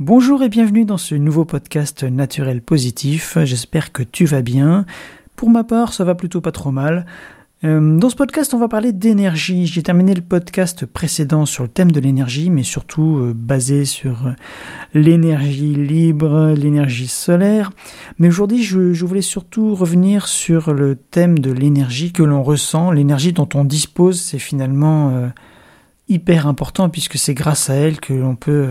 Bonjour et bienvenue dans ce nouveau podcast naturel positif. J'espère que tu vas bien. Pour ma part, ça va plutôt pas trop mal. Euh, dans ce podcast, on va parler d'énergie. J'ai terminé le podcast précédent sur le thème de l'énergie, mais surtout euh, basé sur euh, l'énergie libre, l'énergie solaire. Mais aujourd'hui, je, je, voulais surtout revenir sur le thème de l'énergie que l'on ressent, l'énergie dont on dispose. C'est finalement hyper important puisque c'est grâce à elle que l'on peut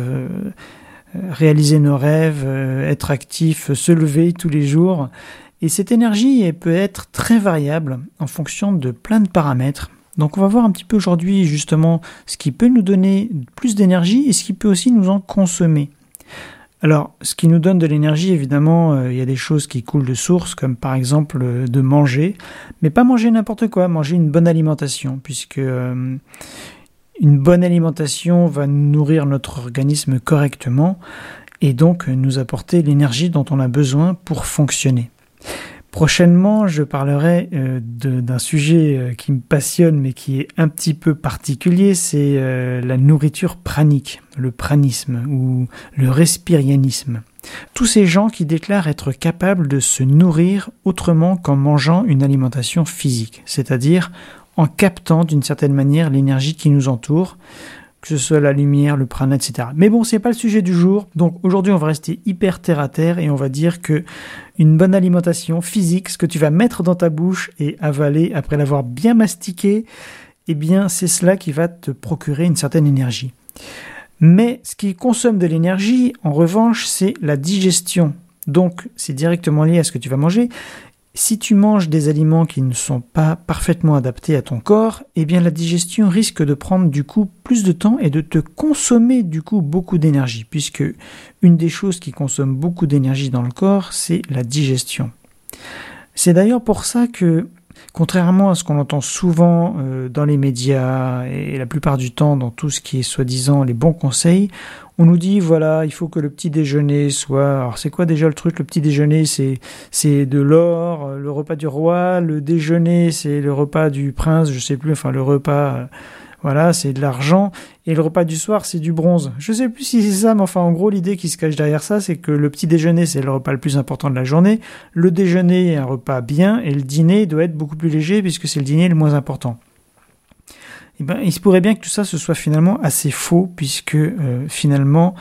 réaliser nos rêves, être actif, se lever tous les jours et cette énergie peut être très variable en fonction de plein de paramètres. Donc on va voir un petit peu aujourd'hui justement ce qui peut nous donner plus d'énergie et ce qui peut aussi nous en consommer. Alors, ce qui nous donne de l'énergie, évidemment, euh, il y a des choses qui coulent de source, comme par exemple euh, de manger, mais pas manger n'importe quoi, manger une bonne alimentation, puisque euh, une bonne alimentation va nourrir notre organisme correctement et donc nous apporter l'énergie dont on a besoin pour fonctionner. Prochainement, je parlerai euh, d'un sujet euh, qui me passionne mais qui est un petit peu particulier, c'est euh, la nourriture pranique, le pranisme ou le respirianisme. Tous ces gens qui déclarent être capables de se nourrir autrement qu'en mangeant une alimentation physique, c'est-à-dire en captant d'une certaine manière l'énergie qui nous entoure, que ce soit la lumière, le prana, etc. Mais bon, c'est pas le sujet du jour. Donc aujourd'hui, on va rester hyper terre à terre et on va dire que une bonne alimentation physique, ce que tu vas mettre dans ta bouche et avaler après l'avoir bien mastiqué, eh bien, c'est cela qui va te procurer une certaine énergie. Mais ce qui consomme de l'énergie, en revanche, c'est la digestion. Donc, c'est directement lié à ce que tu vas manger. Si tu manges des aliments qui ne sont pas parfaitement adaptés à ton corps, eh bien la digestion risque de prendre du coup plus de temps et de te consommer du coup beaucoup d'énergie, puisque une des choses qui consomme beaucoup d'énergie dans le corps, c'est la digestion. C'est d'ailleurs pour ça que Contrairement à ce qu'on entend souvent euh, dans les médias et la plupart du temps dans tout ce qui est soi-disant les bons conseils, on nous dit voilà, il faut que le petit déjeuner soit. Alors c'est quoi déjà le truc Le petit déjeuner, c'est c'est de l'or, le repas du roi. Le déjeuner, c'est le repas du prince, je sais plus. Enfin le repas euh, voilà, c'est de l'argent. Et le repas du soir, c'est du bronze. Je sais plus si c'est ça, mais enfin, en gros, l'idée qui se cache derrière ça, c'est que le petit déjeuner, c'est le repas le plus important de la journée. Le déjeuner un repas bien, et le dîner doit être beaucoup plus léger, puisque c'est le dîner le moins important. Eh ben, il se pourrait bien que tout ça, ce soit finalement assez faux, puisque euh, finalement,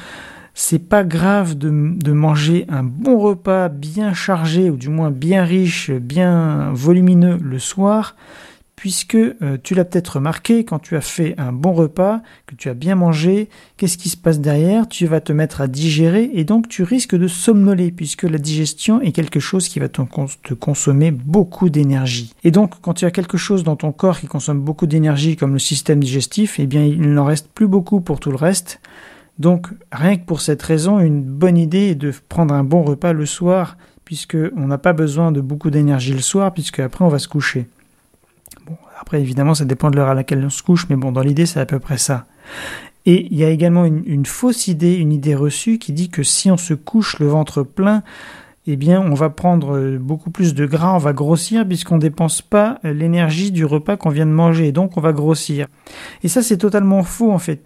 c'est pas grave de, manger un bon repas bien chargé, ou du moins bien riche, bien volumineux le soir, puisque euh, tu l'as peut-être remarqué, quand tu as fait un bon repas, que tu as bien mangé, qu'est-ce qui se passe derrière? Tu vas te mettre à digérer et donc tu risques de somnoler, puisque la digestion est quelque chose qui va te, consommer beaucoup d'énergie. Et donc quand tu as quelque chose dans ton corps qui consomme beaucoup d'énergie comme le système digestif, eh bien il n'en reste plus beaucoup pour tout le reste. Donc rien que pour cette raison, une bonne idée est de prendre un bon repas le soir, puisque on n'a pas besoin de beaucoup d'énergie le soir, puisque après on va se coucher. Après, évidemment, ça dépend de l'heure à laquelle on se couche, mais bon, dans l'idée, c'est à peu près ça. Et il y a également une, fausse idée, une idée reçue qui dit que si on se couche le ventre plein, eh bien, on va prendre beaucoup plus de gras, on va grossir puisqu'on dépense pas l'énergie du repas qu'on vient de manger, donc on va grossir. Et ça, c'est totalement faux en fait.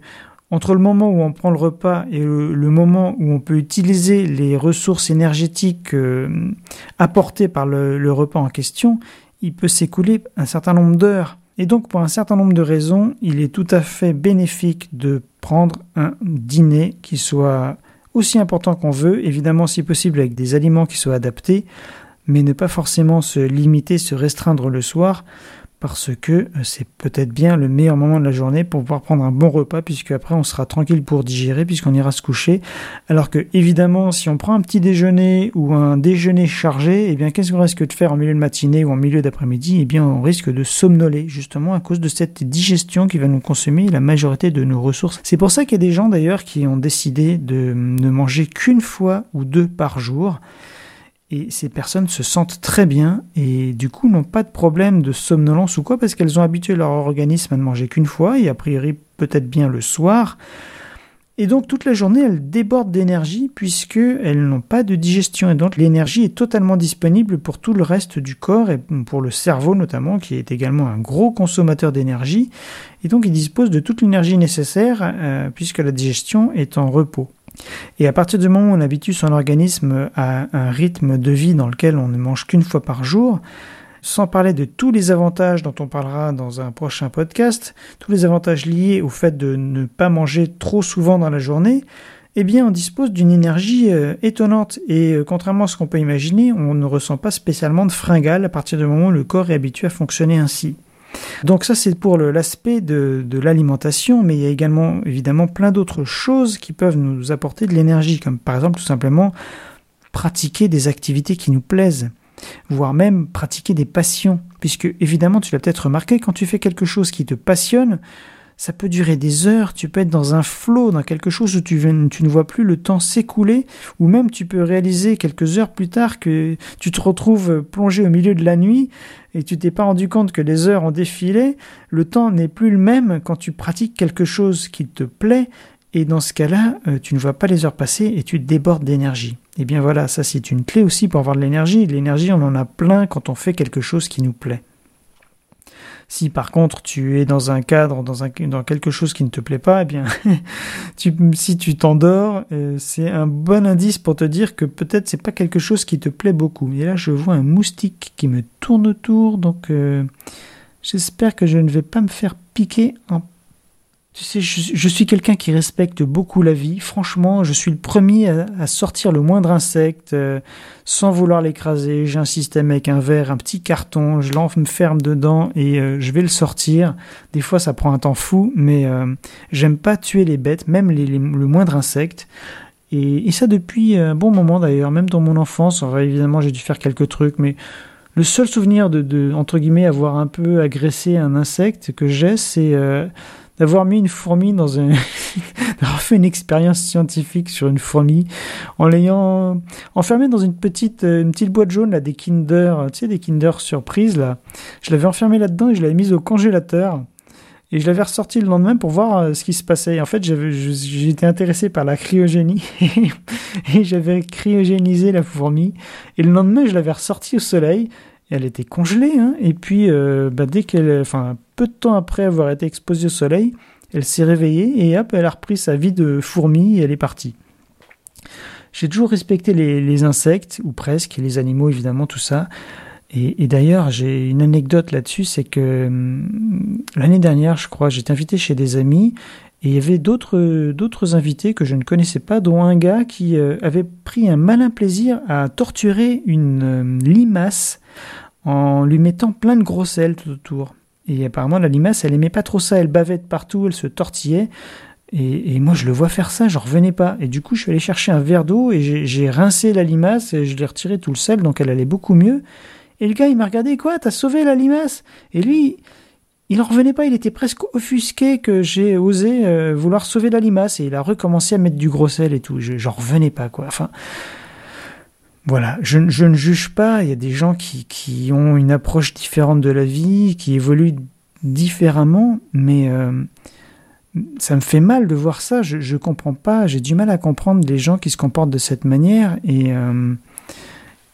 Entre le moment où on prend le repas et le, moment où on peut utiliser les ressources énergétiques euh, apportées par le repas en question, il peut s'écouler un certain nombre d'heures. Et donc pour un certain nombre de raisons, il est tout à fait bénéfique de prendre un dîner qui soit aussi important qu'on veut, évidemment si possible avec des aliments qui soient adaptés, mais ne pas forcément se limiter, se restreindre le soir parce que euh, c'est peut-être bien le meilleur moment de la journée pour pouvoir prendre un bon repas puisque après on sera tranquille pour digérer puisqu'on ira se coucher. Alors que évidemment si on prend un petit déjeuner ou un déjeuner chargé, eh bien qu'est-ce qu'on risque de faire en milieu de matinée ou en milieu d'après-midi? Eh bien on risque de somnoler justement à cause de cette digestion qui va nous consommer la majorité de nos ressources. C'est pour ça qu'il y a des gens d'ailleurs qui ont décidé de ne manger qu'une fois ou deux par jour et ces personnes se sentent très bien et du coup n'ont pas de problème de somnolence ou quoi parce qu'elles ont habitué leur organisme à ne manger qu'une fois et a priori peut-être bien le soir. Et donc toute la journée elles débordent d'énergie puisqu'elles n'ont pas de digestion et donc l'énergie est totalement disponible pour tout le reste du corps et pour le cerveau notamment qui est également un gros consommateur d'énergie et donc il dispose de toute l'énergie nécessaire euh, puisque la digestion est en repos. Et à partir du moment où on habitue son organisme à un rythme de vie dans lequel on ne mange qu'une fois par jour, sans parler de tous les avantages dont on parlera dans un prochain podcast, tous les avantages liés au fait de ne pas manger trop souvent dans la journée, eh bien on dispose d'une énergie euh, étonnante et euh, contrairement à ce qu'on peut imaginer, on ne ressent pas spécialement de fringales à partir du moment où le corps est habitué à fonctionner ainsi. Donc ça c'est pour l'aspect de, l'alimentation, mais il y a également évidemment plein d'autres choses qui peuvent nous apporter de l'énergie, comme par exemple tout simplement pratiquer des activités qui nous plaisent voire même pratiquer des passions, puisque évidemment tu l'as peut-être remarqué, quand tu fais quelque chose qui te passionne, ça peut durer des heures, tu peux être dans un flot, dans quelque chose où tu, ne vois plus le temps s'écouler, ou même tu peux réaliser quelques heures plus tard que tu te retrouves plongé au milieu de la nuit et tu t'es pas rendu compte que les heures ont défilé, le temps n'est plus le même quand tu pratiques quelque chose qui te plaît, et dans ce cas-là, euh, tu ne vois pas les heures passer et tu débordes d'énergie. Et eh bien voilà, ça c'est une clé aussi pour avoir de l'énergie. L'énergie, on en a plein quand on fait quelque chose qui nous plaît. Si par contre tu es dans un cadre, dans, un, dans quelque chose qui ne te plaît pas, eh bien, si tu t'endors, euh, c'est un bon indice pour te dire que peut-être c'est pas quelque chose qui te plaît beaucoup. Et là, je vois un moustique qui me tourne autour, donc euh, j'espère que je ne vais pas me faire piquer en tu sais, je, suis quelqu'un qui respecte beaucoup la vie. Franchement, je suis le premier à, sortir le moindre insecte euh, sans vouloir l'écraser. J'ai un système avec un verre, un petit carton, je l'enferme dedans et euh, je vais le sortir. Des fois, ça prend un temps fou, mais euh, j'aime pas tuer les bêtes, même le moindre insecte. Et, et, ça depuis un bon moment d'ailleurs, même dans mon enfance. évidemment, j'ai dû faire quelques trucs, mais le seul souvenir de, de, entre guillemets, avoir un peu agressé un insecte que j'ai, c'est d'avoir mis une fourmi dans un, d'avoir fait une expérience scientifique sur une fourmi en l'ayant enfermée dans une petite, euh, une petite boîte jaune là, des Kinder, tu sais, des Kinder surprise là. Je l'avais enfermée là-dedans et je l'avais mise au congélateur. Et je l'avais ressorti le lendemain pour voir euh, ce qui se passait. en fait, j'étais intéressé par la cryogénie et j'avais cryogénisé la fourmi. Et le lendemain, je l'avais ressorti au soleil elle était congelée, hein, et puis euh, bah, dès qu'elle, enfin peu de temps après avoir été exposée au soleil, elle s'est réveillée et hop, elle a repris sa vie de fourmi et elle est partie. J'ai toujours respecté les, insectes, ou presque, les animaux évidemment, tout ça. Et, d'ailleurs, j'ai une anecdote là-dessus, c'est que hum, l'année dernière, je crois, j'étais invité chez des amis et il y avait d'autres d'autres invités que je ne connaissais pas, dont un gars qui euh, avait pris un malin plaisir à torturer une euh, limace en lui mettant plein de grosses ailes tout autour. Et apparemment, la limace, elle aimait pas trop ça, elle bavait de partout, elle se tortillait. Et, moi, je le vois faire ça, j'en revenais pas. Et du coup, je suis allé chercher un verre d'eau et j'ai rincé la limace et je l'ai retiré tout le sel, donc elle allait beaucoup mieux. Et le gars, il m'a regardé, quoi, t'as sauvé la limace? Et lui, il en revenait pas, il était presque offusqué que j'ai osé euh, vouloir sauver la limace et il a recommencé à mettre du gros sel et tout. J'en revenais pas, quoi. Enfin, voilà, je, ne juge pas, il y a des gens qui, qui, ont une approche différente de la vie, qui évoluent différemment, mais euh, ça me fait mal de voir ça, je ne comprends pas, j'ai du mal à comprendre les gens qui se comportent de cette manière, et, euh,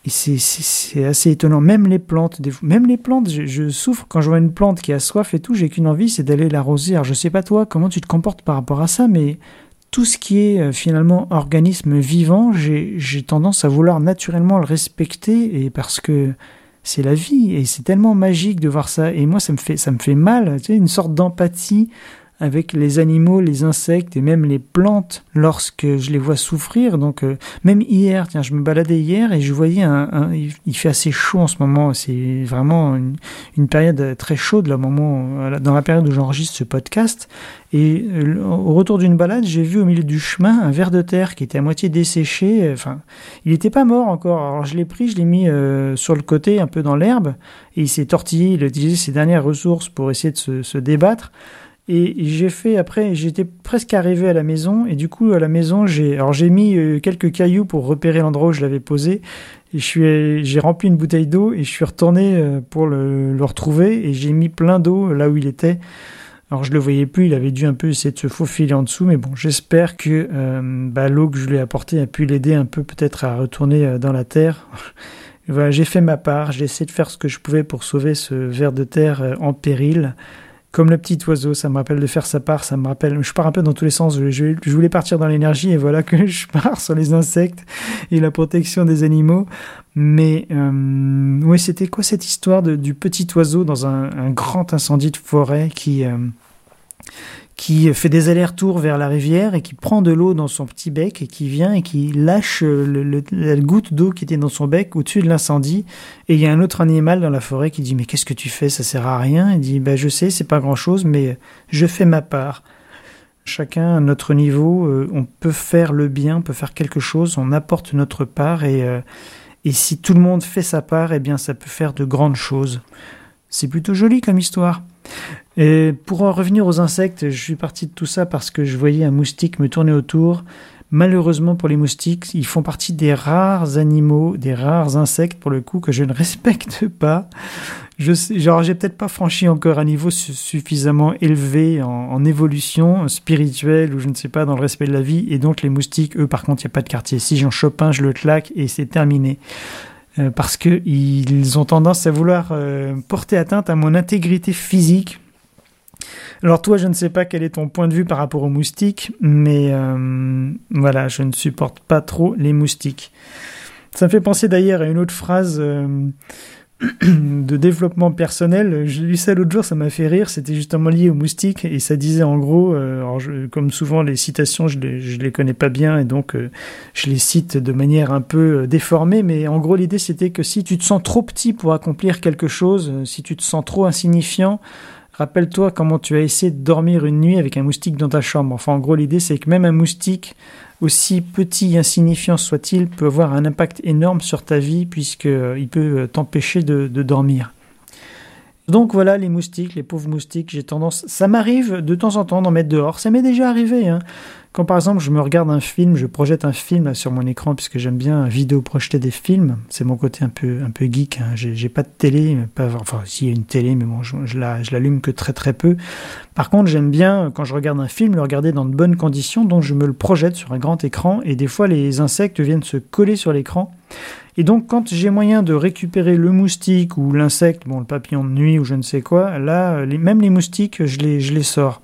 c'est assez étonnant. Même les plantes, même les plantes, je, souffre quand je vois une plante qui a soif et tout, j'ai qu'une envie, c'est d'aller l'arroser. Alors je sais pas toi, comment tu te comportes par rapport à ça, mais tout ce qui est euh, finalement organisme vivant, j'ai tendance à vouloir naturellement le respecter et parce que c'est la vie et c'est tellement magique de voir ça et moi ça me fait ça me fait mal, tu sais, une sorte d'empathie avec les animaux, les insectes et même les plantes lorsque je les vois souffrir. Donc euh, même hier, tiens, je me baladais hier et je voyais un, il fait assez chaud en ce moment. C'est vraiment une, période très chaude là, moment dans la période où j'enregistre ce podcast. Et euh, au retour d'une balade, j'ai vu au milieu du chemin un ver de terre qui était à moitié desséché. Enfin, il n'était pas mort encore. Alors je l'ai pris, je l'ai mis euh, sur le côté, un peu dans l'herbe, et il s'est tortillé. Il a utilisé ses dernières ressources pour essayer de se, se débattre. Et j'ai fait après, j'étais presque arrivé à la maison et du coup à la maison j'ai, alors j'ai mis euh, quelques cailloux pour repérer l'endroit où je l'avais posé. Et je suis, j'ai rempli une bouteille d'eau et je suis retourné euh, pour le, le retrouver et j'ai mis plein d'eau là où il était. Alors je le voyais plus, il avait dû un peu essayer de se faufiler en dessous, mais bon, j'espère que euh, bah, l'eau que je lui ai apportée a pu l'aider un peu peut-être à retourner dans la terre. voilà, j'ai fait ma part, j'ai essayé de faire ce que je pouvais pour sauver ce ver de terre en péril. Comme le petit oiseau, ça me rappelle de faire sa part, ça me rappelle, je pars un peu dans tous les sens, je, voulais partir dans l'énergie et voilà que je pars sur les insectes et la protection des animaux. Mais euh, oui, c'était quoi cette histoire du petit oiseau dans un, grand incendie de forêt qui, euh, qui fait des allers-retours vers la rivière et qui prend de l'eau dans son petit bec et qui vient et qui lâche la goutte d'eau qui était dans son bec au-dessus de l'incendie. Et il y a un autre animal dans la forêt qui dit mais qu'est-ce que tu fais? Ça sert à rien. Il dit bah je sais c'est pas grand-chose mais je fais ma part. Chacun à notre niveau, euh, on peut faire le bien, on peut faire quelque chose, on apporte notre part et euh, et si tout le monde fait sa part, eh bien ça peut faire de grandes choses. C'est plutôt joli comme histoire. Et pour en revenir aux insectes, je suis parti de tout ça parce que je voyais un moustique me tourner autour. Malheureusement pour les moustiques, ils font partie des rares animaux, des rares insectes pour le coup que je ne respecte pas. Je sais, genre j'ai peut-être pas franchi encore un niveau suffisamment élevé en, évolution spirituelle ou je ne sais pas dans le respect de la vie et donc les moustiques, eux par contre il n'y a pas de quartier. Si j'en chope un, je le claque et c'est terminé. Euh, parce que ils ont tendance à vouloir euh, porter atteinte à mon intégrité physique. Alors toi, je ne sais pas quel est ton point de vue par rapport aux moustiques, mais euh, voilà, je ne supporte pas trop les moustiques. Ça me fait penser d'ailleurs à une autre phrase de développement personnel. J'ai lu ça l'autre jour, ça m'a fait rire. C'était justement lié aux moustiques et ça disait en gros, euh, comme souvent les citations, je les, je les connais pas bien et donc euh, je les cite de manière un peu euh, déformée. Mais en gros, l'idée c'était que si tu te sens trop petit pour accomplir quelque chose, si tu te sens trop insignifiant, rappelle-toi comment tu as essayé de dormir une nuit avec un moustique dans ta chambre. Enfin, en gros, l'idée c'est que même un moustique aussi petit et insignifiant soit-il, peut avoir un impact énorme sur ta vie puisqu'il euh, peut euh, t'empêcher de, dormir. Donc voilà les moustiques, les pauvres moustiques, j'ai tendance, ça m'arrive de temps en temps d'en mettre dehors, ça m'est déjà arrivé. Hein. Quand par exemple je me regarde un film, je projette un film sur mon écran puisque j'aime bien vidéo projeter des films, c'est mon côté un peu un peu geek. Hein. J'ai pas de télé, pas, enfin s'il y a une télé, mais bon je, je l'allume que très très peu. Par contre j'aime bien quand je regarde un film le regarder dans de bonnes conditions, donc je me le projette sur un grand écran et des fois les insectes viennent se coller sur l'écran. Et donc quand j'ai moyen de récupérer le moustique ou l'insecte, bon le papillon de nuit ou je ne sais quoi, là même les moustiques je les je les sors.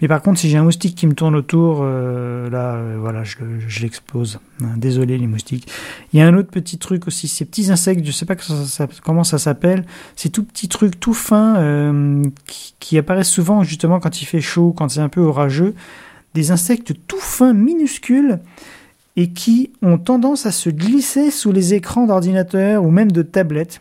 Mais par contre, si j'ai un moustique qui me tourne autour, euh, là, euh, voilà, je, l'explose. Hein, désolé les moustiques. Il y a un autre petit truc aussi, ces petits insectes, je sais pas comment ça s'appelle, ces tout petits trucs tout fins euh, qui, apparaissent souvent justement quand il fait chaud, quand c'est un peu orageux. Des insectes tout fins, minuscules, et qui ont tendance à se glisser sous les écrans d'ordinateur ou même de tablettes.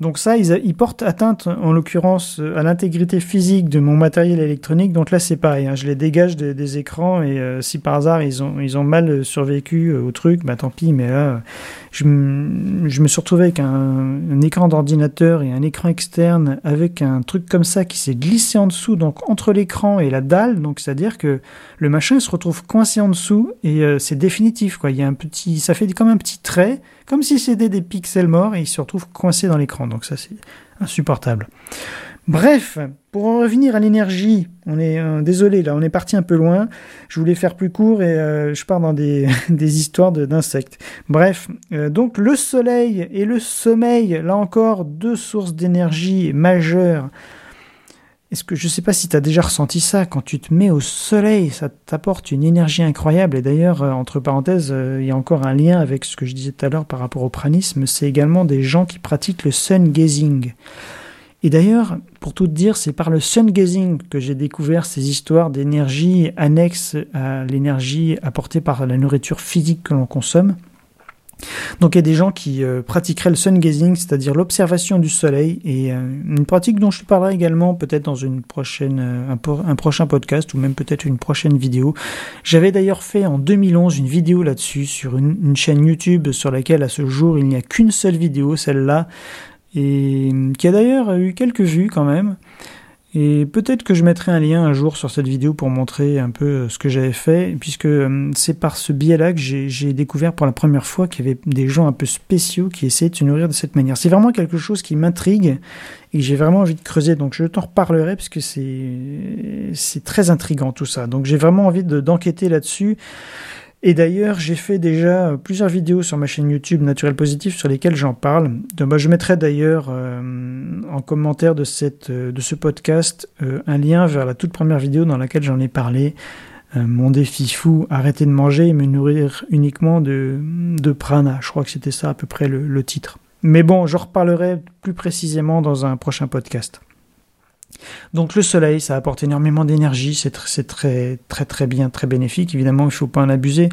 Donc ça, ils, portent atteinte, en l'occurrence, à l'intégrité physique de mon matériel électronique. Donc là, c'est pareil. Hein. je les dégage des, écrans et euh, si par hasard ils ont, ils ont mal survécu euh, au truc, bah tant pis. Mais là, je, me suis retrouvé avec un, écran d'ordinateur et un écran externe avec un truc comme ça qui s'est glissé en dessous, donc entre l'écran et la dalle. Donc c'est-à-dire que le machin se retrouve coincé en dessous et euh, c'est définitif. Quoi. Il y a un petit, ça fait comme un petit trait comme si c'était des pixels morts et ils se retrouvent coincés dans l'écran. Donc ça, c'est insupportable. Bref, pour en revenir à l'énergie, on est euh, désolé là, on est parti un peu loin. Je voulais faire plus court et euh, je pars dans des, des histoires d'insectes. Bref, euh, donc le soleil et le sommeil, là encore, deux sources d'énergie majeures est-ce que je ne sais pas si tu as déjà ressenti ça quand tu te mets au soleil, ça t'apporte une énergie incroyable. Et d'ailleurs, euh, entre parenthèses, euh, il y a encore un lien avec ce que je disais tout à l'heure par rapport au pranisme. C'est également des gens qui pratiquent le sun gazing. Et d'ailleurs, pour tout dire, c'est par le sun gazing que j'ai découvert ces histoires d'énergie annexes à l'énergie apportée par la nourriture physique que l'on consomme. Donc il y a des gens qui euh, pratiqueraient le sun gazing, c'est-à-dire l'observation du soleil, et euh, une pratique dont je parlerai également peut-être dans euh, un, prochain podcast ou même peut-être une prochaine vidéo. J'avais d'ailleurs fait en 2011 une vidéo là-dessus sur une, chaîne YouTube sur laquelle à ce jour il n'y a qu'une seule vidéo, celle-là, et qui a d'ailleurs eu quelques vues quand même. Et peut-être que je mettrai un lien un jour sur cette vidéo pour montrer un peu euh, ce que j'avais fait, puisque euh, c'est par ce biais-là que j'ai découvert pour la première fois qu'il y avait des gens un peu spéciaux qui essayaient de se nourrir de cette manière. C'est vraiment quelque chose qui m'intrigue et j'ai vraiment envie de creuser, donc je t'en reparlerai parce que c'est très intrigant tout ça. Donc j'ai vraiment envie d'enquêter là-dessus. Et d'ailleurs, j'ai fait déjà plusieurs vidéos sur ma chaîne YouTube Naturel Positif sur lesquelles j'en parle. Bah, je mettrai d'ailleurs euh, en commentaire de, cette, euh, de ce podcast euh, un lien vers la toute première vidéo dans laquelle j'en ai parlé. mon défi fou, arrêter de manger et me nourrir uniquement de, de prana. Je crois que c'était ça à peu près le, le titre. Mais bon, j'en reparlerai plus précisément dans un prochain podcast. Donc le soleil, ça apporte énormément d'énergie, c'est très très bien, très bénéfique. Évidemment, il ne faut pas en abuser.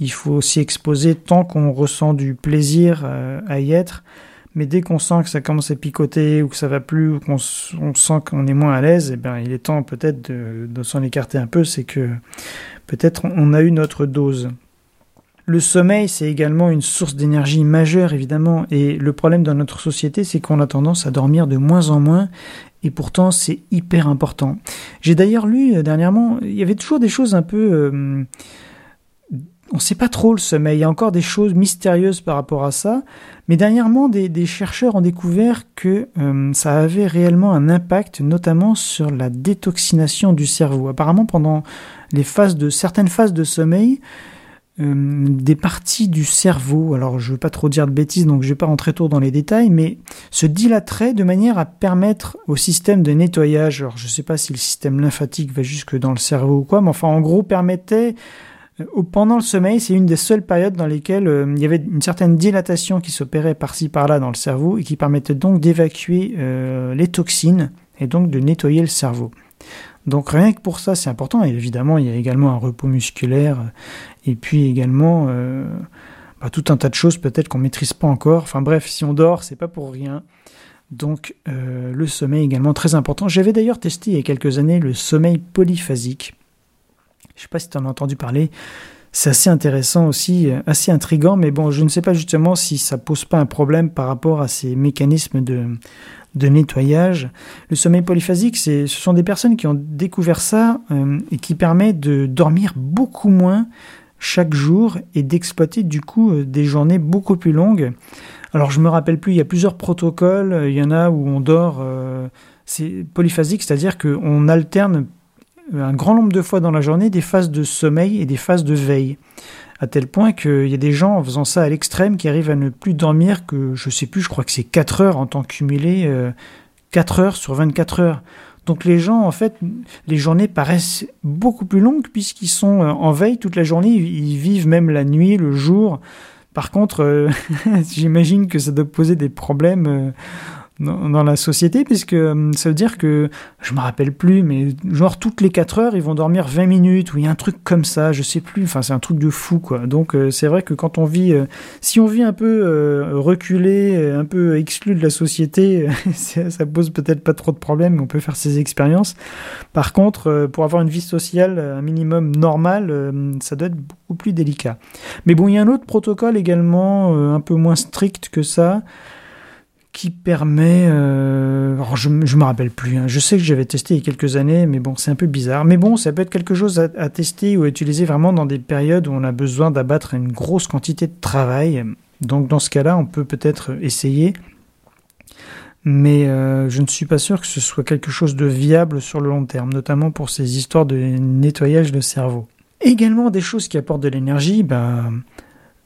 Il faut s'y exposer tant qu'on ressent du plaisir euh, à y être. Mais dès qu'on sent que ça commence à picoter ou que ça va plus ou qu'on sent qu'on est moins à l'aise, eh bien, il est temps peut-être de s'en écarter un peu. C'est que peut-être on a eu notre dose. Le sommeil, c'est également une source d'énergie majeure, évidemment, et le problème dans notre société, c'est qu'on a tendance à dormir de moins en moins, et pourtant c'est hyper important. J'ai d'ailleurs lu euh, dernièrement, il y avait toujours des choses un peu... Euh, on ne sait pas trop le sommeil, il y a encore des choses mystérieuses par rapport à ça, mais dernièrement, des, chercheurs ont découvert que euh, ça avait réellement un impact, notamment sur la détoxination du cerveau. Apparemment, pendant les phases de certaines phases de sommeil, euh, des parties du cerveau, alors je ne veux pas trop dire de bêtises, donc je ne vais pas rentrer trop dans les détails, mais se dilateraient de manière à permettre au système de nettoyage, alors je ne sais pas si le système lymphatique va jusque dans le cerveau ou quoi, mais enfin en gros permettait, euh, pendant le sommeil, c'est une des seules périodes dans lesquelles euh, il y avait une certaine dilatation qui s'opérait par-ci par-là dans le cerveau et qui permettait donc d'évacuer les toxines et donc de nettoyer le cerveau. Donc rien que pour ça, c'est important. Et évidemment, il y a également un repos musculaire et puis également euh, bah, tout un tas de choses peut-être qu'on maîtrise pas encore. Enfin bref, si on dort, c'est pas pour rien. Donc euh, le sommeil également très important. J'avais d'ailleurs testé il y a quelques années le sommeil polyphasique. Je sais pas si tu en as entendu parler. C'est assez intéressant aussi, euh, assez intrigant, mais bon, je ne sais pas justement si ça pose pas un problème par rapport à ces mécanismes de, de nettoyage. Le sommeil polyphasique, ce sont des personnes qui ont découvert ça euh, et qui permet de dormir beaucoup moins chaque jour et d'exploiter du coup euh, des journées beaucoup plus longues. Alors je me rappelle plus, il y a plusieurs protocoles, il y en a où on dort, euh, c'est polyphasique, c'est-à-dire qu'on alterne un grand nombre de fois dans la journée des phases de sommeil et des phases de veille à tel point qu'il y a des gens en faisant ça à l'extrême qui arrivent à ne plus dormir que, je sais plus, je crois que c'est 4 heures en temps cumulé, 4 euh, heures sur 24 heures. Donc les gens, en fait, les journées paraissent beaucoup plus longues puisqu'ils sont euh, en veille toute la journée, ils vivent même la nuit, le jour. Par contre, euh, j'imagine que ça doit poser des problèmes dans, la société, puisque euh, ça veut dire que, je me rappelle plus, mais genre toutes les 4 heures, ils vont dormir 20 minutes, ou il y a un truc comme ça, je sais plus, enfin c'est un truc de fou, quoi. Donc euh, c'est vrai que quand on vit, euh, si on vit un peu reculé, un peu exclu de la société, ça pose peut-être pas trop de problèmes, on peut faire ses expériences. Par contre, pour avoir une vie sociale un minimum normale, ça doit être beaucoup plus délicat. Mais bon, il y a un autre protocole également, un peu moins strict que ça, qui permet... Euh, alors je ne me rappelle plus, hein. je sais que j'avais testé il y a quelques années, mais bon, c'est un peu bizarre. Mais bon, ça peut être quelque chose à, tester ou à utiliser vraiment dans des périodes où on a besoin d'abattre une grosse quantité de travail. Donc dans ce cas-là, on peut peut-être essayer. Mais euh, je ne suis pas sûr que ce soit quelque chose de viable sur le long terme, notamment pour ces histoires de nettoyage de cerveau. Également des choses qui apportent de l'énergie, bah,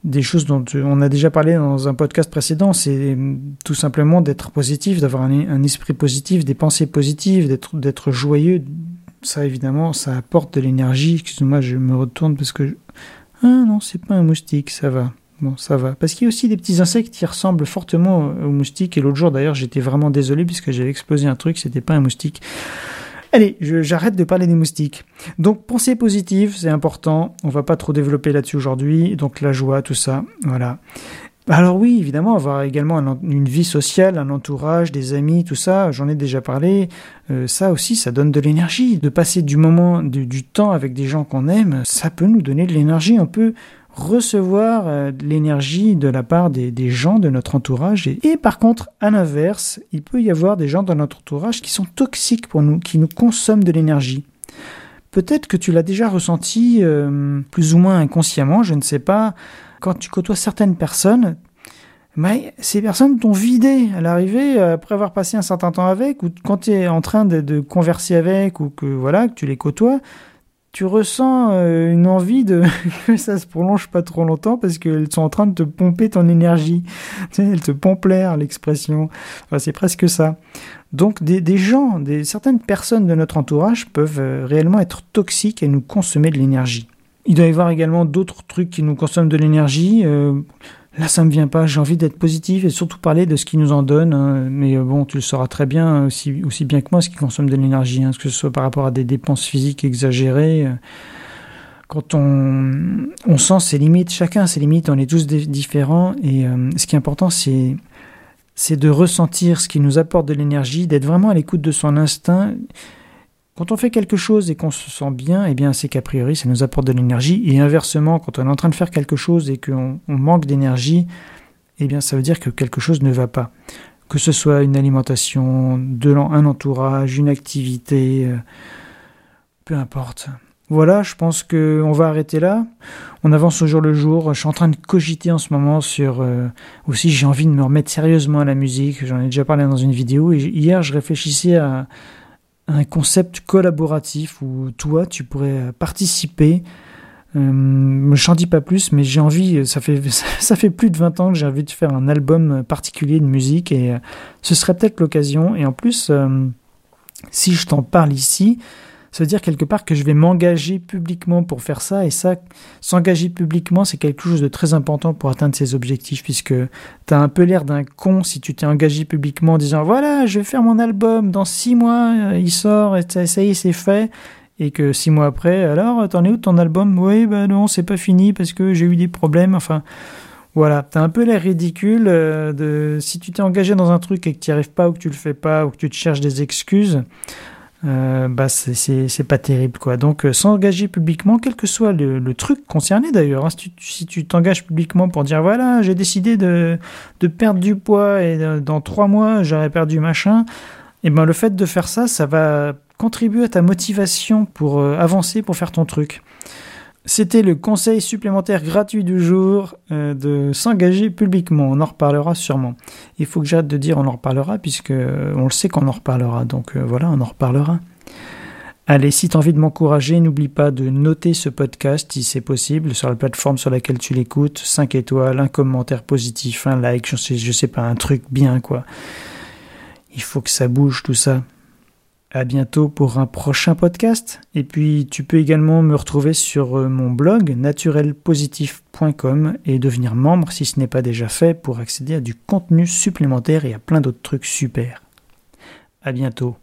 des choses dont on a déjà parlé dans un podcast précédent, c'est tout simplement d'être positif, d'avoir un, esprit positif, des pensées positives, d'être joyeux. Ça, évidemment, ça apporte de l'énergie. Excuse-moi, je me retourne parce que... Ah non, c'est pas un moustique, ça va. Bon, ça va. Parce qu'il y a aussi des petits insectes qui ressemblent fortement aux moustiques. Et l'autre jour, d'ailleurs, j'étais vraiment désolé puisque j'avais explosé un truc, c'était pas un moustique. Allez, j'arrête de parler des moustiques. Donc pensée positive, c'est important. On va pas trop développer là-dessus aujourd'hui. Donc la joie, tout ça, voilà. Alors oui, évidemment, avoir également une vie sociale, un entourage, des amis, tout ça, j'en ai déjà parlé. Euh, ça aussi, ça donne de l'énergie. De passer du moment, du temps avec des gens qu'on aime, ça peut nous donner de l'énergie. On peut, recevoir euh, l'énergie de la part des, gens de notre entourage. Et, par contre, à l'inverse, il peut y avoir des gens dans notre entourage qui sont toxiques pour nous, qui nous consomment de l'énergie. Peut-être que tu l'as déjà ressenti euh, plus ou moins inconsciemment, je ne sais pas. Quand tu côtoies certaines personnes, mais ces personnes t'ont vidé à l'arrivée après avoir passé un certain temps avec, ou quand tu es en train de, de, converser avec, ou que voilà, que tu les côtoies, tu ressens euh, une envie de que ça se prolonge pas trop longtemps parce qu'elles sont en train de te pomper ton énergie. Tu sais, elles te pompent l'air, l'expression. C'est presque ça. Donc des, gens, certaines personnes de notre entourage peuvent euh, réellement être toxiques et nous consommer de l'énergie. Il doit y avoir également d'autres trucs qui nous consomment de l'énergie. Euh, là, ça me vient pas. J'ai envie d'être positif et surtout parler de ce qui nous en donne. Hein. Mais euh, bon, tu le sauras très bien aussi, aussi bien que moi, ce qui consomme de l'énergie, hein, que ce soit par rapport à des dépenses physiques exagérées. Euh, quand on, on sent ses limites, chacun ses limites, on est tous différents. Et euh, ce qui est important, c'est c'est de ressentir ce qui nous apporte de l'énergie, d'être vraiment à l'écoute de son instinct. Quand on fait quelque chose et qu'on se sent bien, eh bien c'est qu'a priori ça nous apporte de l'énergie. Et inversement, quand on est en train de faire quelque chose et qu'on manque d'énergie, eh bien ça veut dire que quelque chose ne va pas. Que ce soit une alimentation, un entourage, une activité, euh, peu importe. Voilà, je pense qu'on va arrêter là. On avance au jour le jour. Je suis en train de cogiter en ce moment sur... Euh, aussi, j'ai envie de me remettre sérieusement à la musique. J'en ai déjà parlé dans une vidéo. Et hier, je réfléchissais à, un concept collaboratif où toi, tu pourrais participer. Euh, je n'en dis pas plus, mais j'ai envie, ça fait, ça fait plus de 20 ans que j'ai envie de faire un album particulier de musique et euh, ce serait peut-être l'occasion. Et en plus, euh, si je t'en parle ici, veut dire quelque part que je vais m'engager publiquement pour faire ça, et ça, s'engager publiquement, c'est quelque chose de très important pour atteindre ses objectifs, puisque tu as un peu l'air d'un con si tu t'es engagé publiquement en disant voilà, je vais faire mon album, dans six mois, euh, il sort, et ça, y est, c'est fait, et que six mois après, alors, t'en es où ton album? Oui, ben non, c'est pas fini parce que j'ai eu des problèmes, enfin... Voilà, t'as un peu l'air ridicule euh, de si tu t'es engagé dans un truc et que tu n'y arrives pas ou que tu le fais pas ou que tu te cherches des excuses, euh, bah c'est pas terrible quoi. Donc euh, s'engager publiquement, quel que soit le, le truc concerné d'ailleurs, hein, si tu t'engages publiquement pour dire voilà j'ai décidé de, de perdre du poids et dans trois mois j'aurais perdu machin, et ben le fait de faire ça, ça va contribuer à ta motivation pour euh, avancer, pour faire ton truc. C'était le conseil supplémentaire gratuit du jour euh, de s'engager publiquement. On en reparlera sûrement. Il faut que j'arrête de dire on en reparlera puisque euh, on le sait qu'on en reparlera. Donc euh, voilà, on en reparlera. Allez, si tu as envie de m'encourager, n'oublie pas de noter ce podcast si c'est possible sur la plateforme sur laquelle tu l'écoutes. 5 étoiles, un commentaire positif, un like, je sais, je sais pas, un truc bien quoi. Il faut que ça bouge tout ça. À bientôt pour un prochain podcast. Et puis tu peux également me retrouver sur euh, mon blog naturelpositif.com et devenir membre si ce n'est pas déjà fait pour accéder à du contenu supplémentaire et à plein d'autres trucs super. À bientôt.